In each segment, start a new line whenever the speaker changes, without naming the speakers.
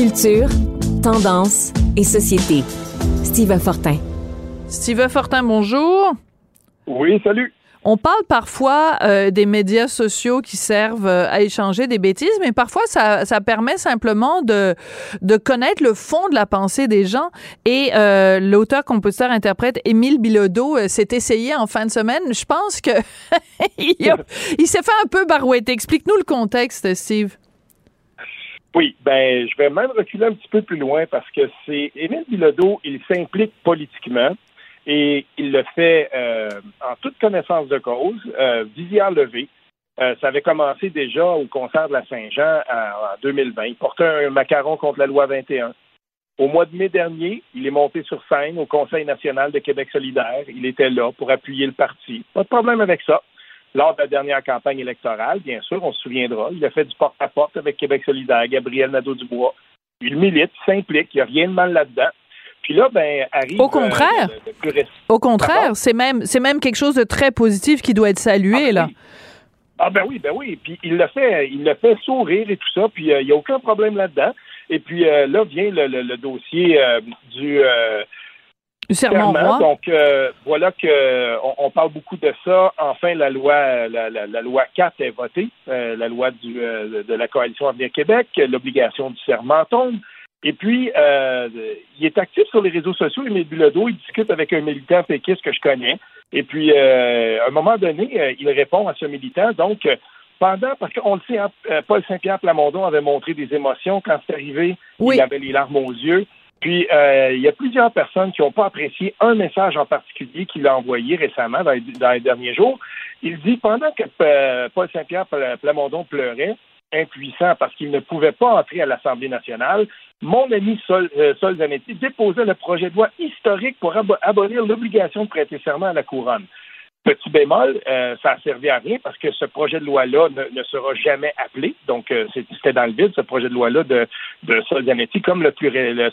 Culture, tendance et société. Steve Fortin.
Steve Fortin, bonjour.
Oui, salut.
On parle parfois euh, des médias sociaux qui servent euh, à échanger des bêtises, mais parfois ça, ça permet simplement de, de connaître le fond de la pensée des gens. Et euh, l'auteur, compositeur, interprète Émile Bilodeau s'est essayé en fin de semaine. Je pense que il, il s'est fait un peu barouetter. Explique-nous le contexte, Steve.
Oui, ben je vais même reculer un petit peu plus loin parce que c'est Émile Bilodeau, il s'implique politiquement et il le fait euh, en toute connaissance de cause, euh, visière levée. Euh, ça avait commencé déjà au concert de la Saint-Jean en 2020. Il portait un macaron contre la loi 21. Au mois de mai dernier, il est monté sur scène au Conseil national de Québec solidaire. Il était là pour appuyer le parti. Pas de problème avec ça. Lors de la dernière campagne électorale, bien sûr, on se souviendra, il a fait du porte-à-porte avec Québec solidaire, Gabriel Nadeau-Dubois. Il milite, s'implique, il n'y a rien de mal là-dedans. Puis là, ben, arrive.
Au contraire. Euh, Au contraire, c'est même, c'est même quelque chose de très positif qui doit être salué,
ah, ben
là.
Oui. Ah, ben oui, ben oui. Puis il le fait, il le fait sourire et tout ça. Puis euh, il n'y a aucun problème là-dedans. Et puis euh, là vient le, dossier du.
Serment, roi.
Donc voilà que on, parle beaucoup de ça. Enfin, la loi, la, la, loi 4 est votée, la loi du, de la coalition Avenir Québec. L'obligation du serment tombe. Et puis, euh, il est actif sur les réseaux sociaux, Émile Bilodeau. Il discute avec un militant péquiste que je connais. Et puis, euh, à un moment donné, euh, il répond à ce militant. Donc, pendant, parce qu'on le sait, hein, Paul Saint-Pierre Plamondon avait montré des émotions quand c'est arrivé. Il avait les larmes aux yeux. Puis, il y a plusieurs personnes qui n'ont pas apprécié un message en particulier qu'il a envoyé récemment, dans les, derniers jours. Il dit, pendant que Paul Saint-Pierre Plamondon pleurait, impuissant parce qu'il ne pouvait pas entrer à l'Assemblée nationale, mon ami Sol, euh, Sol Zanetti déposait le projet de loi historique pour abolir l'obligation de prêter serment à la couronne. Petit bémol, euh, ça a servi à rien parce que ce projet de loi-là ne, sera jamais appelé. Donc, euh, c'était dans le vide, ce projet de loi-là de, de Sol Zanetti, comme le,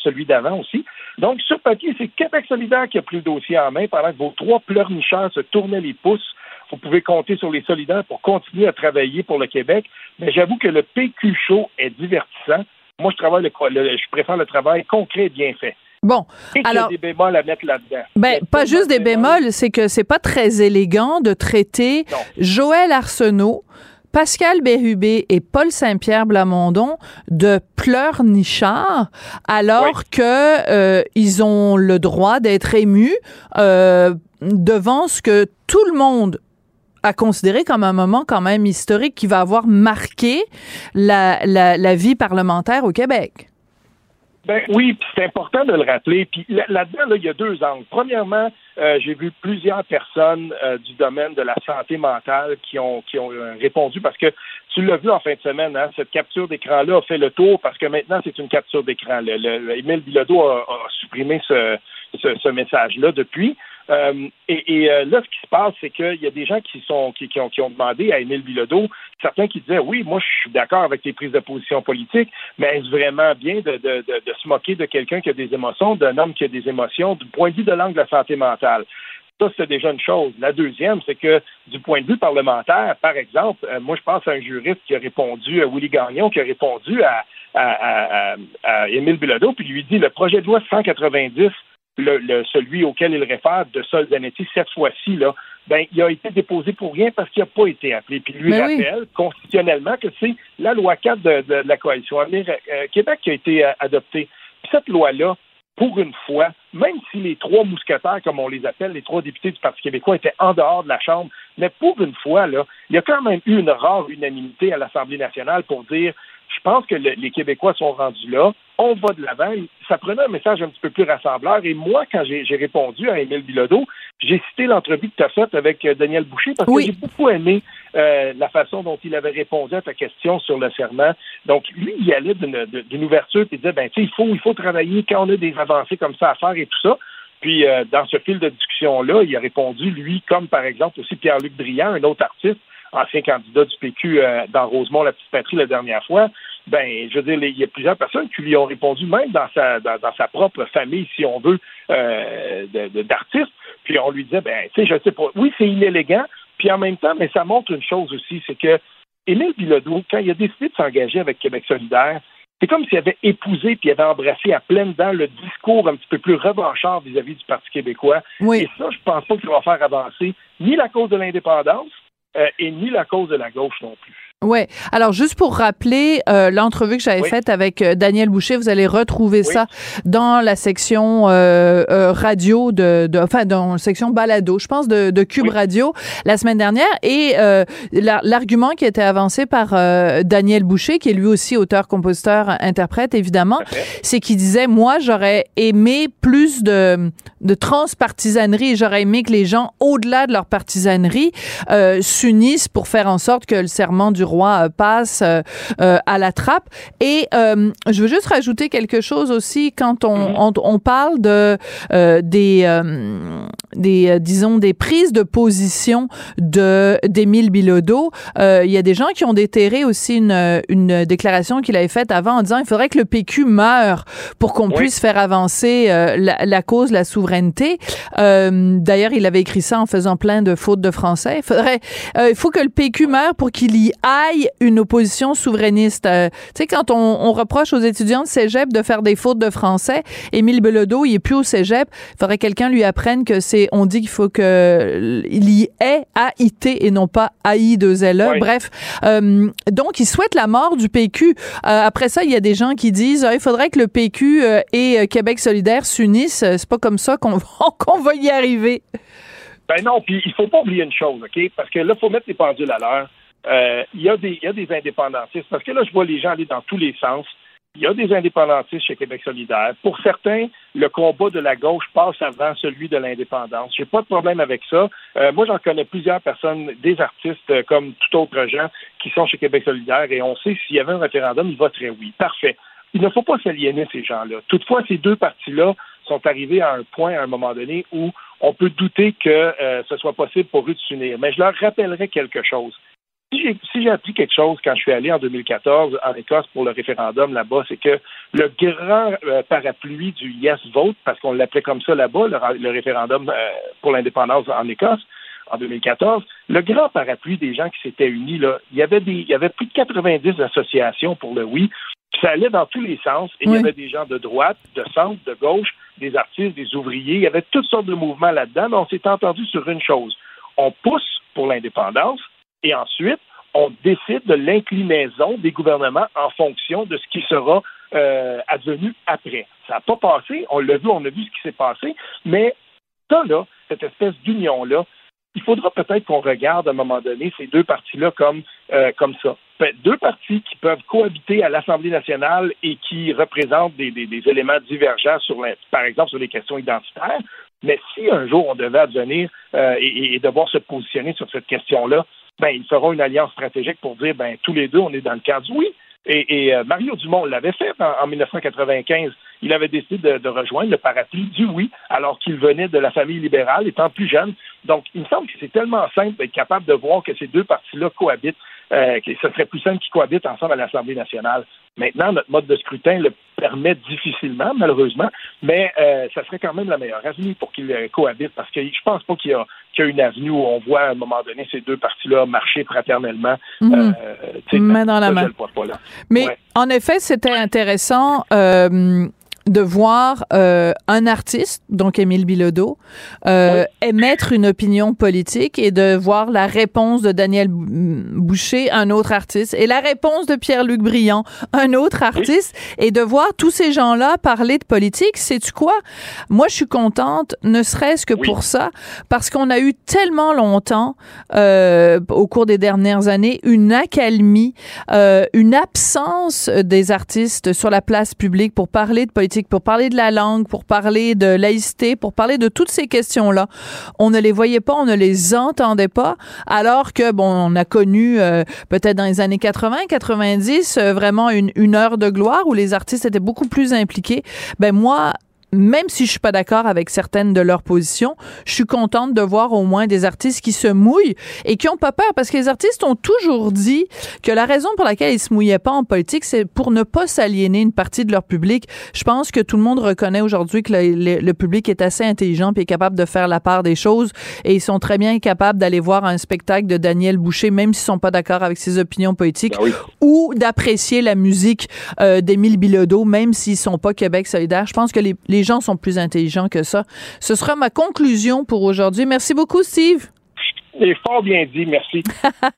celui d'avant aussi. Donc, sur papier, c'est Québec solidaire qui a pris le dossier en main pendant que vos trois pleurnichards se tournaient les pouces vous pouvez compter sur les solidaires pour continuer à travailler pour le Québec. Mais j'avoue que le PQ show est divertissant. Moi, je travaille le, je préfère le travail concret et bien fait.
Bon,
et
alors
y a des bémols à mettre là-dedans?
Ben pas juste des bémols, c'est que c'est pas très élégant de traiter Joël Arsenault, Pascal Bérubé et Paul Saint-Pierre Blamondon de pleurnichards alors que euh, ils ont le droit d'être émus euh, devant ce que tout le monde à considérer comme un moment quand même historique qui va avoir marqué la, la, vie parlementaire au Québec.
Ben oui, c'est important de le rappeler. Puis là-dedans, il y a deux angles. Premièrement, euh, j'ai vu plusieurs personnes euh, du domaine de la santé mentale qui ont qui ont euh, répondu parce que tu l'as vu en fin de semaine, hein, cette capture d'écran-là a fait le tour parce que maintenant c'est une capture d'écran. Le, le, Bilodeau a, a supprimé ce, ce, ce message-là depuis. Euh, et, euh, là, ce qui se passe, c'est qu'il y a des gens qui sont qui, ont, qui ont demandé à Émile Bilodeau, certains qui disaient oui, moi je suis d'accord avec tes prises de position politiques, mais est-ce vraiment bien de, de, se moquer de quelqu'un qui a des émotions, d'un homme qui a des émotions, du point de vue de l'angle de la santé mentale? Ça, c'est déjà une chose. La deuxième, c'est que du point de vue parlementaire, par exemple, euh, moi, je pense à un juriste qui a répondu, à Willy Gagnon, qui a répondu à, à, à, à Émile Bilodeau, puis lui dit le projet de loi 190 le, celui auquel il réfère de Sol Zanetti, cette fois-ci, là, ben, il a été déposé pour rien parce qu'il n'a pas été appelé. Puis lui rappelle constitutionnellement que c'est la loi 4 de, la coalition Avenir euh, Québec qui a été euh, adoptée. Puis cette loi-là, pour une fois, même si les trois mousquetaires, comme on les appelle, les trois députés du Parti québécois étaient en dehors de la Chambre, mais pour une fois, là, il y a quand même eu une rare unanimité à l'Assemblée nationale pour dire je pense que les Québécois sont rendus là. On va de l'avant. Ça prenait un message un petit peu plus rassembleur. Et moi, quand j'ai répondu à Émile Bilodeau, j'ai cité l'entrevue que tu as faite avec euh, Daniel Boucher parce que j'ai beaucoup aimé euh, la façon dont il avait répondu à ta question sur le serment. Donc, lui, il allait d'une ouverture et il disait, ben, tu sais, il faut, il faut travailler quand on a des avancées comme ça à faire et tout ça. Puis, euh, dans ce fil de discussion-là, il a répondu, lui, comme par exemple aussi Pierre-Luc Briand, un autre artiste, ancien candidat du PQ dans Rosemont, la petite patrie, la dernière fois, ben, je veux dire, il y a plusieurs personnes qui lui ont répondu, même dans sa, dans, sa propre famille, si on veut, euh, d'artistes. Puis on lui disait, ben, tu sais, je sais pas, oui, c'est inélégant, puis en même temps, mais ça montre une chose aussi, c'est que Émile Bilodeau, quand il a décidé de s'engager avec Québec solidaire, c'est comme s'il avait épousé puis avait embrassé à pleine dents le discours un petit peu plus revanchard vis-à-vis du Parti québécois. Et ça, je pense pas que ça va faire avancer ni la cause de l'indépendance euh, et ni la cause de la gauche non plus.
Ouais. Alors juste pour rappeler euh, l'entrevue que j'avais faite avec euh, Daniel Boucher, vous allez retrouver ça dans la section euh, euh, radio de, de, enfin dans la section balado, je pense de, de Cube Radio la semaine dernière. Et euh, l'argument qui était avancé par Daniel Boucher, qui est lui aussi auteur, compositeur, interprète évidemment, c'est qu'il disait moi j'aurais aimé plus de de transpartisanerie, j'aurais aimé que les gens au-delà de leur partisanerie s'unissent pour faire en sorte que le serment du roi euh, passe euh, euh, à la trappe. Et je veux juste rajouter quelque chose aussi quand on, mhm. on, parle de des des disons des prises de position de d'Émile Bilodeau. Il y a des gens qui ont déterré aussi une, une déclaration qu'il avait faite avant en disant il faudrait que le PQ meure pour qu'on puisse faire avancer la, la, cause, la souveraineté. D'ailleurs, il avait écrit ça en faisant plein de fautes de français. Il faudrait, il faut que le PQ meure pour qu'il y une opposition souverainiste. Euh, tu sais, quand on, reproche aux étudiants de cégep de faire des fautes de français, Émile Belodo, il est plus au cégep. Il faudrait que quelqu'un lui apprenne que c'est, on dit qu'il faut que il y ait AIT et non pas AI de LE. Bref. Euh, donc, il souhaite la mort du PQ. Euh, après ça, il y a des gens qui disent, ah, il faudrait que le PQ et Québec solidaire s'unissent. C'est pas comme ça qu'on qu'on va y arriver.
Ben non, puis il faut pas oublier une chose, OK? Parce que là, il faut mettre les pendules à l'heure. Euh, il y, a des, y a des indépendantistes, parce que là, je vois les gens aller dans tous les sens. Il y a des indépendantistes chez Québec solidaire. Pour certains, le combat de la gauche passe avant celui de l'indépendance. J'ai pas de problème avec ça. Euh, moi, j'en connais plusieurs personnes, des artistes euh, comme tout autre gens, qui sont chez Québec solidaire, et on sait s'il y avait un référendum, ils voteraient oui. Parfait. Il ne faut pas s'aliéner ces gens-là. Toutefois, ces deux partis-là sont arrivés à un point, à un moment donné, où on peut douter que ce soit possible pour eux de s'unir. Mais je leur rappellerai quelque chose si j'ai appris quelque chose quand je suis allé en 2014 en Écosse pour le référendum là-bas, c'est que le grand euh, parapluie du Yes Vote, parce qu'on l'appelait comme ça là-bas, le, référendum euh, pour l'indépendance en Écosse en 2014, le grand parapluie des gens qui s'étaient unis, là, il y avait des, il y avait plus de 90 associations pour le oui. Ça allait dans tous les sens. Et Il y avait des gens de droite, de centre, de gauche, des artistes, des ouvriers. Il y avait toutes sortes de mouvements là-dedans. Mais on s'est entendu sur une chose. On pousse pour l'indépendance, et ensuite, on décide de l'inclinaison des gouvernements en fonction de ce qui sera euh, advenu après. Ça n'a pas passé, on l'a vu, on a vu ce qui s'est passé, mais ça, là, cette espèce d'union-là, il faudra peut-être qu'on regarde à un moment donné ces deux partis-là comme, euh, comme ça. Deux partis qui peuvent cohabiter à l'Assemblée nationale et qui représentent des, éléments divergents, sur par exemple, sur les questions identitaires. Mais si un jour on devait advenir euh, et, devoir se positionner sur cette question-là, ben, ils feront une alliance stratégique pour dire, ben, tous les deux, on est dans le cadre oui. Et, euh, Mario Dumont l'avait fait en, 1995. Il avait décidé de, rejoindre le parapluie du oui, alors qu'il venait de la famille libérale, étant plus jeune. Donc, il me semble que c'est tellement simple d'être capable de voir que ces deux partis-là cohabitent, euh, que ce serait plus simple qu'ils cohabitent ensemble à l'Assemblée nationale. Maintenant, notre mode de scrutin le permet difficilement, malheureusement, mais euh, ça serait quand même la meilleure avenue pour qu'ils euh, cohabitent, parce que je pense pas qu'il y, a, une avenue où on voit à un moment donné ces deux partis-là marcher fraternellement.
Mhm. Euh, main dans la main. Mais en effet, c'était intéressant de voir euh, un artiste, donc Émile Bilodeau, euh, émettre une opinion politique et de voir la réponse de Daniel Boucher, un autre artiste, et la réponse de Pierre-Luc Briand, un autre artiste, et de voir tous ces gens-là parler de politique. Sais-tu quoi? Moi, je suis contente, ne serait-ce que pour ça, parce qu'on a eu tellement longtemps, euh, au cours des dernières années, une accalmie, euh, une absence des artistes sur la place publique pour parler de politique pour parler de la langue, pour parler de laïcité, pour parler de toutes ces questions-là. On ne les voyait pas, on ne les entendait pas, alors que, bon, on a connu euh, peut-être dans les années 80, 90, euh, vraiment une, une heure de gloire où les artistes étaient beaucoup plus impliqués. Ben moi, même si je suis pas d'accord avec certaines de leurs positions, je suis contente de voir au moins des artistes qui se mouillent et qui ont pas peur parce que les artistes ont toujours dit que la raison pour laquelle ils se mouillaient pas en politique, c'est pour ne pas s'aliéner une partie de leur public. Je pense que tout le monde reconnaît aujourd'hui que le, public est assez intelligent et est capable de faire la part des choses et ils sont très bien capables d'aller voir un spectacle de Daniel Boucher même s'ils sont pas d'accord avec ses opinions politiques
Ben oui.
ou d'apprécier la musique euh, d'Émile Bilodeau même s'ils sont pas Québec solidaire. Je pense que les, les gens sont plus intelligents que ça. Ce sera ma conclusion pour aujourd'hui. Merci beaucoup, Steve.
Et fort bien dit, merci.